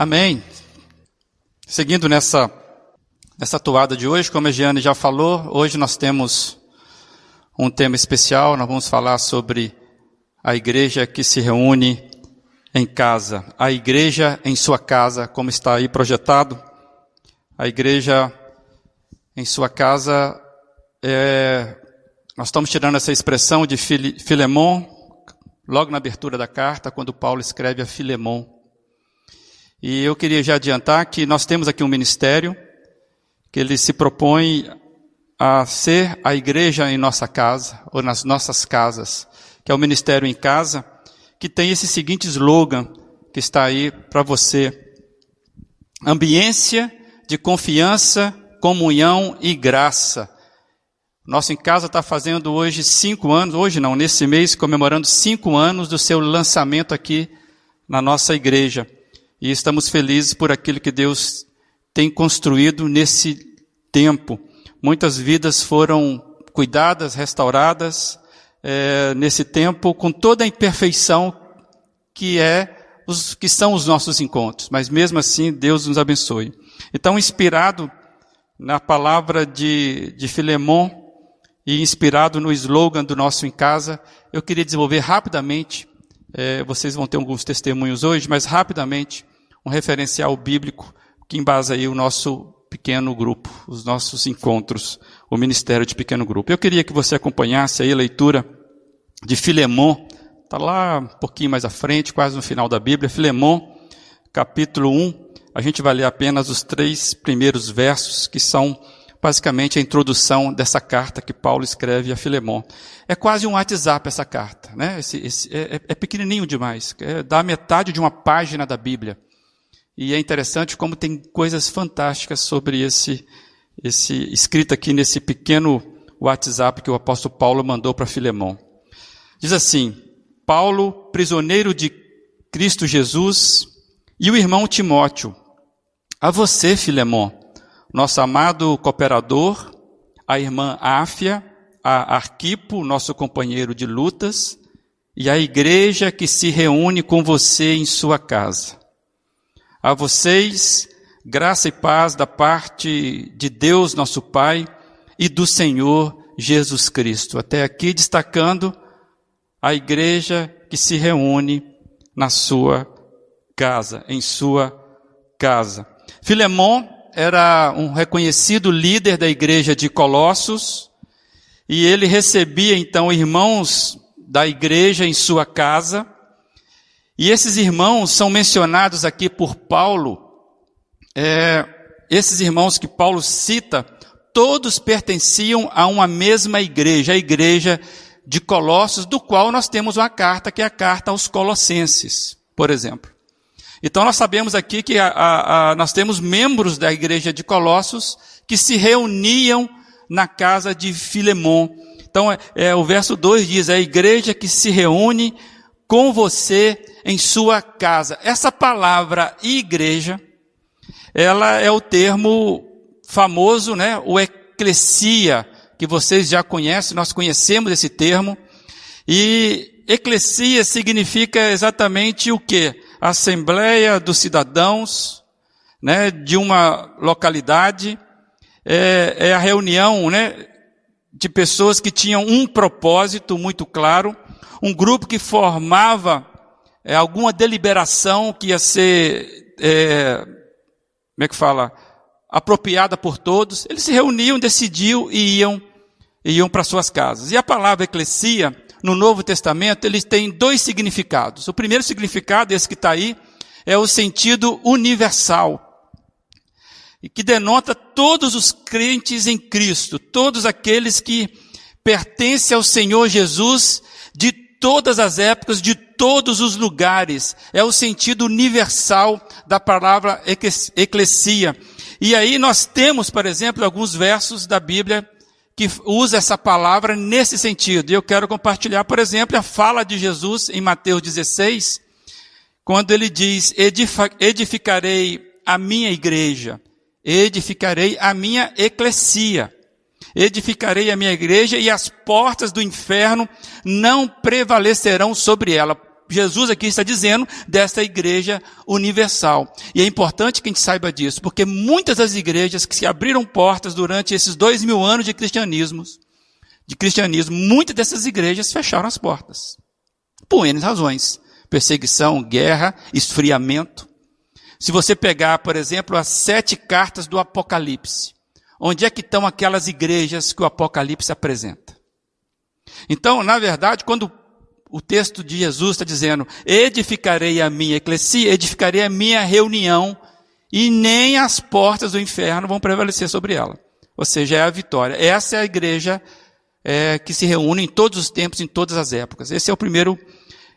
Amém. Seguindo nessa, nessa toada de hoje, como a Giane já falou, hoje nós temos um tema especial, nós vamos falar sobre a igreja que se reúne em casa, a igreja em sua casa, como está aí projetado. A igreja em sua casa, é, nós estamos tirando essa expressão de Filemon, logo na abertura da carta, quando Paulo escreve a Filemon. E eu queria já adiantar que nós temos aqui um ministério que ele se propõe a ser a igreja em nossa casa, ou nas nossas casas, que é o Ministério em Casa, que tem esse seguinte slogan que está aí para você: ambiência de confiança, comunhão e graça. Nosso em casa está fazendo hoje cinco anos, hoje não, nesse mês, comemorando cinco anos do seu lançamento aqui na nossa igreja e estamos felizes por aquilo que Deus tem construído nesse tempo. Muitas vidas foram cuidadas, restauradas é, nesse tempo, com toda a imperfeição que é os que são os nossos encontros. Mas mesmo assim, Deus nos abençoe. Então, inspirado na palavra de, de Filemon e inspirado no slogan do nosso em casa, eu queria desenvolver rapidamente. É, vocês vão ter alguns testemunhos hoje, mas rapidamente um referencial bíblico que embasa aí o nosso pequeno grupo, os nossos encontros, o ministério de pequeno grupo. Eu queria que você acompanhasse aí a leitura de Filemon, está lá um pouquinho mais à frente, quase no final da Bíblia, Filemon, capítulo 1. A gente vai ler apenas os três primeiros versos, que são basicamente a introdução dessa carta que Paulo escreve a Filemon. É quase um WhatsApp essa carta, né? Esse, esse, é, é, pequenininho demais, é, dá metade de uma página da Bíblia. E é interessante como tem coisas fantásticas sobre esse, esse escrito aqui nesse pequeno WhatsApp que o apóstolo Paulo mandou para Filemão. Diz assim: Paulo, prisioneiro de Cristo Jesus, e o irmão Timóteo, a você, Filemão, nosso amado cooperador, a irmã Áfia, a Arquipo, nosso companheiro de lutas, e a igreja que se reúne com você em sua casa. A vocês, graça e paz da parte de Deus, nosso Pai, e do Senhor Jesus Cristo. Até aqui destacando a igreja que se reúne na sua casa, em sua casa. Filemon era um reconhecido líder da igreja de Colossos, e ele recebia então irmãos da igreja em sua casa, e esses irmãos são mencionados aqui por Paulo, é, esses irmãos que Paulo cita, todos pertenciam a uma mesma igreja, a igreja de Colossos, do qual nós temos uma carta, que é a carta aos Colossenses, por exemplo. Então nós sabemos aqui que a, a, a, nós temos membros da igreja de Colossos que se reuniam na casa de Filemon. Então é, é, o verso 2 diz, é a igreja que se reúne com você em sua casa. Essa palavra igreja, ela é o termo famoso, né? O eclesia, que vocês já conhecem, nós conhecemos esse termo. E eclesia significa exatamente o que? Assembleia dos cidadãos, né? De uma localidade. É, é a reunião, né? De pessoas que tinham um propósito muito claro, um grupo que formava é, alguma deliberação que ia ser, é, como é que fala, apropriada por todos, eles se reuniam, decidiam e iam, iam para suas casas. E a palavra eclesia, no Novo Testamento, eles têm dois significados. O primeiro significado, esse que está aí, é o sentido universal, e que denota todos os crentes em Cristo, todos aqueles que pertencem ao Senhor Jesus de todas as épocas, de todos os lugares. É o sentido universal da palavra eclesia. E aí nós temos, por exemplo, alguns versos da Bíblia que usa essa palavra nesse sentido. E eu quero compartilhar, por exemplo, a fala de Jesus em Mateus 16, quando ele diz: edificarei a minha igreja, edificarei a minha eclesia. Edificarei a minha igreja e as portas do inferno não prevalecerão sobre ela. Jesus aqui está dizendo desta igreja universal. E é importante que a gente saiba disso, porque muitas das igrejas que se abriram portas durante esses dois mil anos de cristianismo, de cristianismo, muitas dessas igrejas fecharam as portas. Por N razões. Perseguição, guerra, esfriamento. Se você pegar, por exemplo, as sete cartas do Apocalipse, onde é que estão aquelas igrejas que o Apocalipse apresenta? Então, na verdade, quando o texto de Jesus está dizendo, edificarei a minha eclesia, edificarei a minha reunião, e nem as portas do inferno vão prevalecer sobre ela. Ou seja, é a vitória. Essa é a igreja é, que se reúne em todos os tempos, em todas as épocas. Esse é o primeiro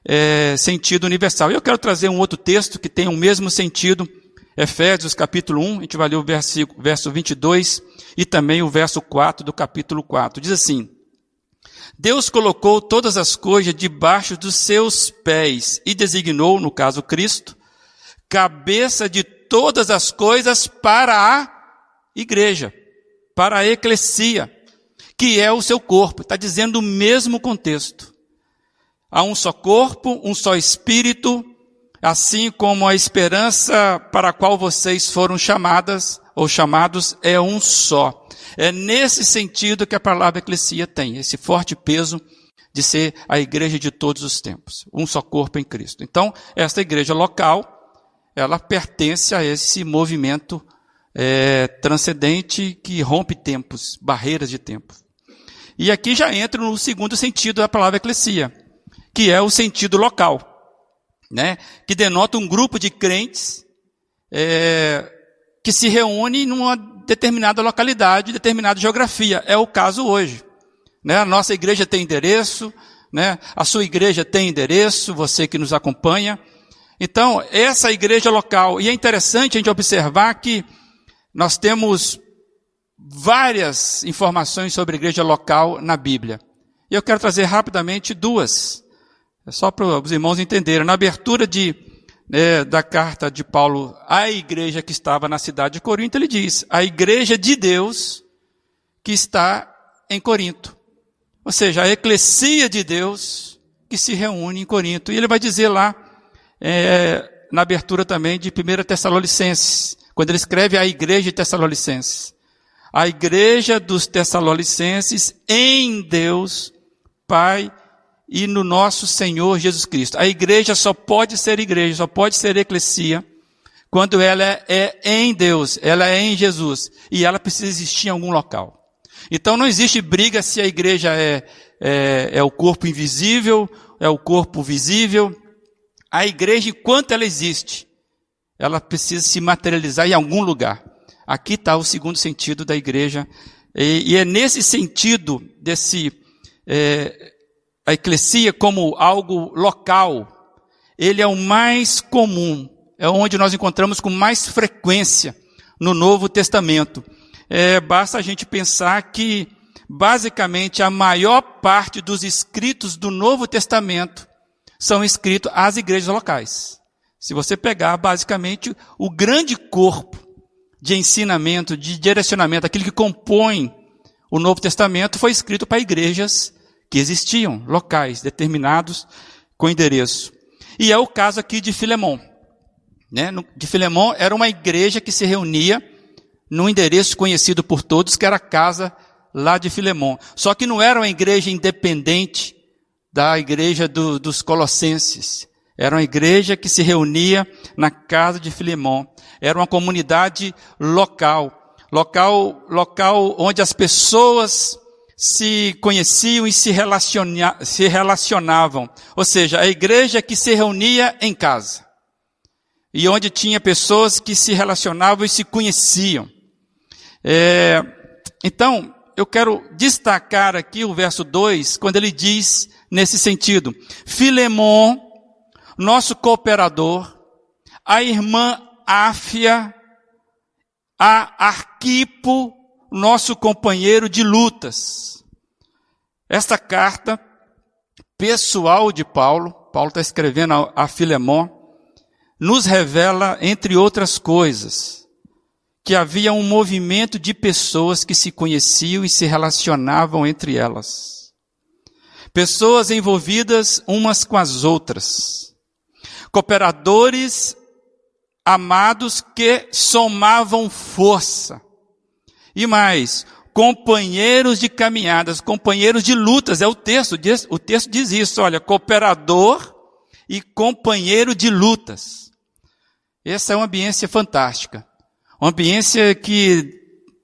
é, sentido universal. E eu quero trazer um outro texto que tem o mesmo sentido, Efésios capítulo 1, a gente vai ler o verso, verso 22 e também o verso 4 do capítulo 4. Diz assim, Deus colocou todas as coisas debaixo dos seus pés e designou, no caso Cristo, cabeça de todas as coisas para a igreja, para a eclesia, que é o seu corpo. Está dizendo o mesmo contexto. Há um só corpo, um só espírito, assim como a esperança para a qual vocês foram chamadas ou chamados é um só. É nesse sentido que a palavra eclesia tem, esse forte peso de ser a igreja de todos os tempos, um só corpo em Cristo. Então, esta igreja local, ela pertence a esse movimento é, transcendente que rompe tempos, barreiras de tempo. E aqui já entra no segundo sentido da palavra eclesia, que é o sentido local, né? que denota um grupo de crentes é, que se reúne numa determinada localidade, determinada geografia. É o caso hoje. Né? A nossa igreja tem endereço, né? a sua igreja tem endereço, você que nos acompanha. Então, essa igreja local, e é interessante a gente observar que nós temos várias informações sobre igreja local na Bíblia. E eu quero trazer rapidamente duas. É só para os irmãos entenderem. Na abertura de, né, da carta de Paulo à igreja que estava na cidade de Corinto, ele diz: a igreja de Deus que está em Corinto. Ou seja, a eclesia de Deus que se reúne em Corinto. E ele vai dizer lá, é, na abertura também de 1 Tessalonicenses, quando ele escreve à igreja de Tessalonicenses. A igreja dos Tessalonicenses em Deus, Pai e no nosso Senhor Jesus Cristo. A igreja só pode ser igreja, só pode ser eclesia, quando ela é em Deus, ela é em Jesus, e ela precisa existir em algum local. Então não existe briga se a igreja é, é, é o corpo invisível, é o corpo visível. A igreja, enquanto ela existe, ela precisa se materializar em algum lugar. Aqui está o segundo sentido da igreja, e, e é nesse sentido desse é, a eclesia como algo local, ele é o mais comum, é onde nós encontramos com mais frequência no Novo Testamento. É, basta a gente pensar que, basicamente, a maior parte dos escritos do Novo Testamento são escritos às igrejas locais. Se você pegar, basicamente, o grande corpo de ensinamento, de direcionamento, aquilo que compõe o Novo Testamento, foi escrito para igrejas que existiam, locais determinados com endereço. E é o caso aqui de Filemon. Né? De Filemon era uma igreja que se reunia num endereço conhecido por todos, que era a casa lá de Filemon. Só que não era uma igreja independente da igreja do, dos Colossenses. Era uma igreja que se reunia na casa de Filemon. Era uma comunidade local, local, local onde as pessoas se conheciam e se, relaciona, se relacionavam. Ou seja, a igreja que se reunia em casa. E onde tinha pessoas que se relacionavam e se conheciam. É, então, eu quero destacar aqui o verso 2, quando ele diz nesse sentido: Filemon, nosso cooperador, a irmã Áfia, a Arquipo, nosso companheiro de lutas. Esta carta pessoal de Paulo, Paulo está escrevendo a, a Filemon, nos revela, entre outras coisas, que havia um movimento de pessoas que se conheciam e se relacionavam entre elas. Pessoas envolvidas umas com as outras. Cooperadores amados que somavam força. E mais, companheiros de caminhadas, companheiros de lutas, é o texto, diz, o texto diz isso, olha, cooperador e companheiro de lutas. Essa é uma ambiência fantástica. Uma ambiência que,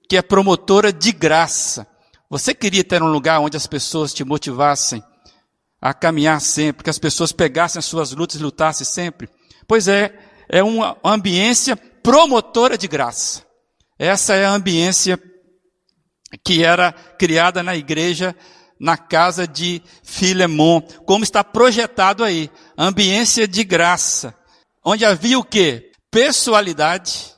que é promotora de graça. Você queria ter um lugar onde as pessoas te motivassem a caminhar sempre, que as pessoas pegassem as suas lutas e lutassem sempre? Pois é, é uma ambiência promotora de graça. Essa é a ambiência que era criada na igreja, na casa de Filemon, como está projetado aí, ambiência de graça, onde havia o que? Pessoalidade,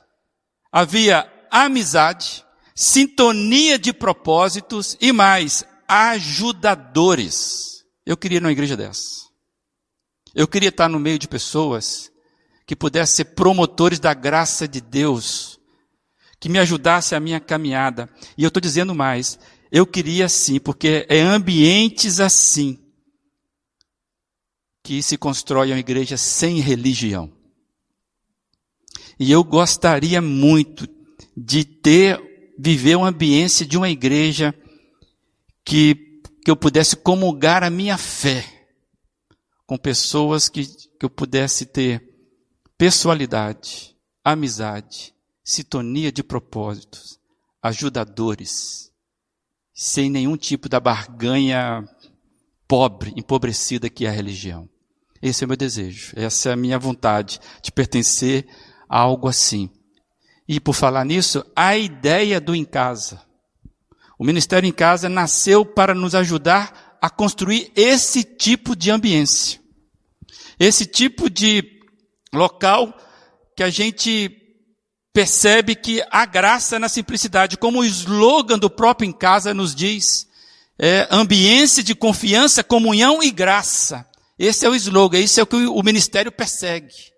havia amizade, sintonia de propósitos e mais, ajudadores. Eu queria ir numa igreja dessa. Eu queria estar no meio de pessoas que pudessem ser promotores da graça de Deus, que me ajudasse a minha caminhada. E eu estou dizendo mais, eu queria sim, porque é ambientes assim que se constrói uma igreja sem religião. E eu gostaria muito de ter, viver uma ambiência de uma igreja que, que eu pudesse comungar a minha fé com pessoas que, que eu pudesse ter pessoalidade, amizade, sintonia de propósitos, ajudadores, sem nenhum tipo da barganha pobre, empobrecida que é a religião. Esse é o meu desejo, essa é a minha vontade de pertencer a algo assim. E por falar nisso, a ideia do em casa. O Ministério em Casa nasceu para nos ajudar a construir esse tipo de ambiência. Esse tipo de local que a gente percebe que há graça na simplicidade, como o slogan do próprio Em Casa nos diz, é ambiência de confiança, comunhão e graça. Esse é o slogan, isso é o que o ministério persegue.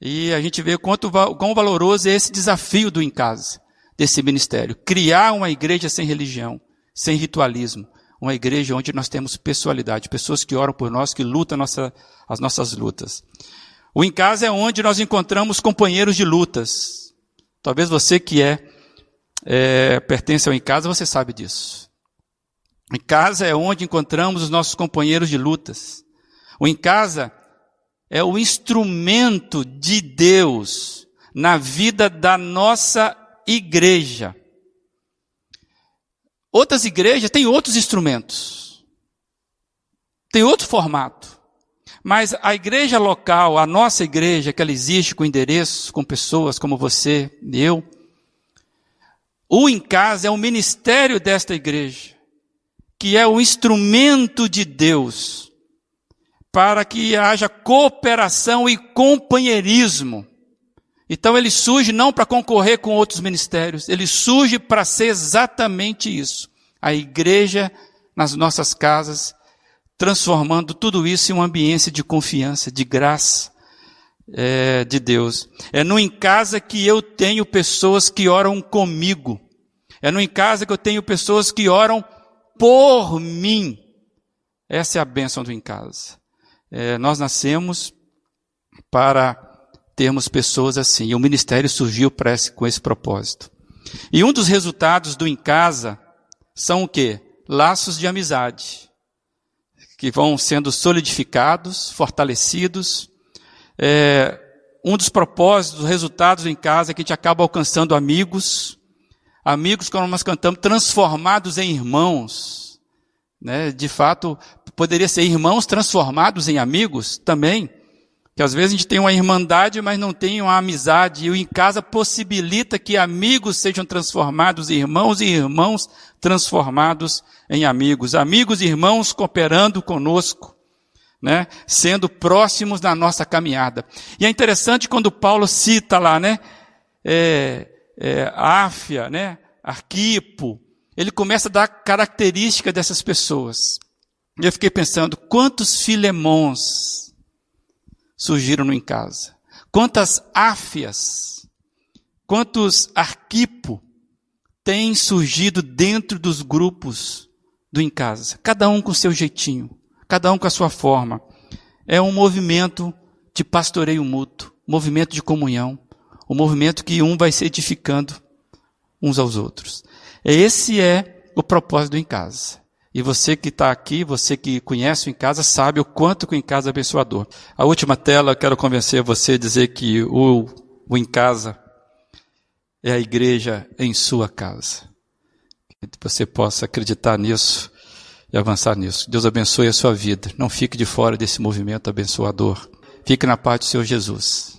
E a gente vê quanto, quão valoroso é esse desafio do Em Casa, desse ministério. Criar uma igreja sem religião, sem ritualismo. Uma igreja onde nós temos pessoalidade, pessoas que oram por nós, que lutam nossa, as nossas lutas. O em casa é onde nós encontramos companheiros de lutas. Talvez você que é, é pertence ao em casa, você sabe disso. Em casa é onde encontramos os nossos companheiros de lutas. O em casa é o instrumento de Deus na vida da nossa igreja. Outras igrejas têm outros instrumentos, tem outro formato. Mas a igreja local, a nossa igreja, que ela existe com endereços, com pessoas como você e eu, o em casa é o ministério desta igreja, que é o instrumento de Deus para que haja cooperação e companheirismo. Então ele surge não para concorrer com outros ministérios, ele surge para ser exatamente isso. A igreja nas nossas casas transformando tudo isso em uma ambiência de confiança, de graça é, de Deus. É no em casa que eu tenho pessoas que oram comigo. É no em casa que eu tenho pessoas que oram por mim. Essa é a bênção do em casa. É, nós nascemos para termos pessoas assim. E o ministério surgiu esse, com esse propósito. E um dos resultados do em casa são o quê? Laços de amizade que vão sendo solidificados, fortalecidos. É, um dos propósitos, dos resultados em casa é que a gente acaba alcançando amigos, amigos, como nós cantamos, transformados em irmãos. Né? De fato, poderia ser irmãos transformados em amigos também. Que às vezes a gente tem uma irmandade, mas não tem uma amizade. E o em casa possibilita que amigos sejam transformados em irmãos e irmãos transformados em amigos. Amigos e irmãos cooperando conosco, né? Sendo próximos na nossa caminhada. E é interessante quando Paulo cita lá, né? É, é, Áfia, né? Arquipo. Ele começa a dar características dessas pessoas. E eu fiquei pensando, quantos filemons surgiram em casa. Quantas áfias, quantos arquipo têm surgido dentro dos grupos do em casa, cada um com seu jeitinho, cada um com a sua forma. É um movimento de pastoreio mútuo, movimento de comunhão, um movimento que um vai se edificando uns aos outros. Esse é o propósito do em casa. E você que está aqui, você que conhece o em casa, sabe o quanto que o em casa é abençoador. A última tela, eu quero convencer você a dizer que o, o em casa é a igreja em sua casa. Que você possa acreditar nisso e avançar nisso. Deus abençoe a sua vida. Não fique de fora desse movimento abençoador. Fique na paz do Senhor Jesus.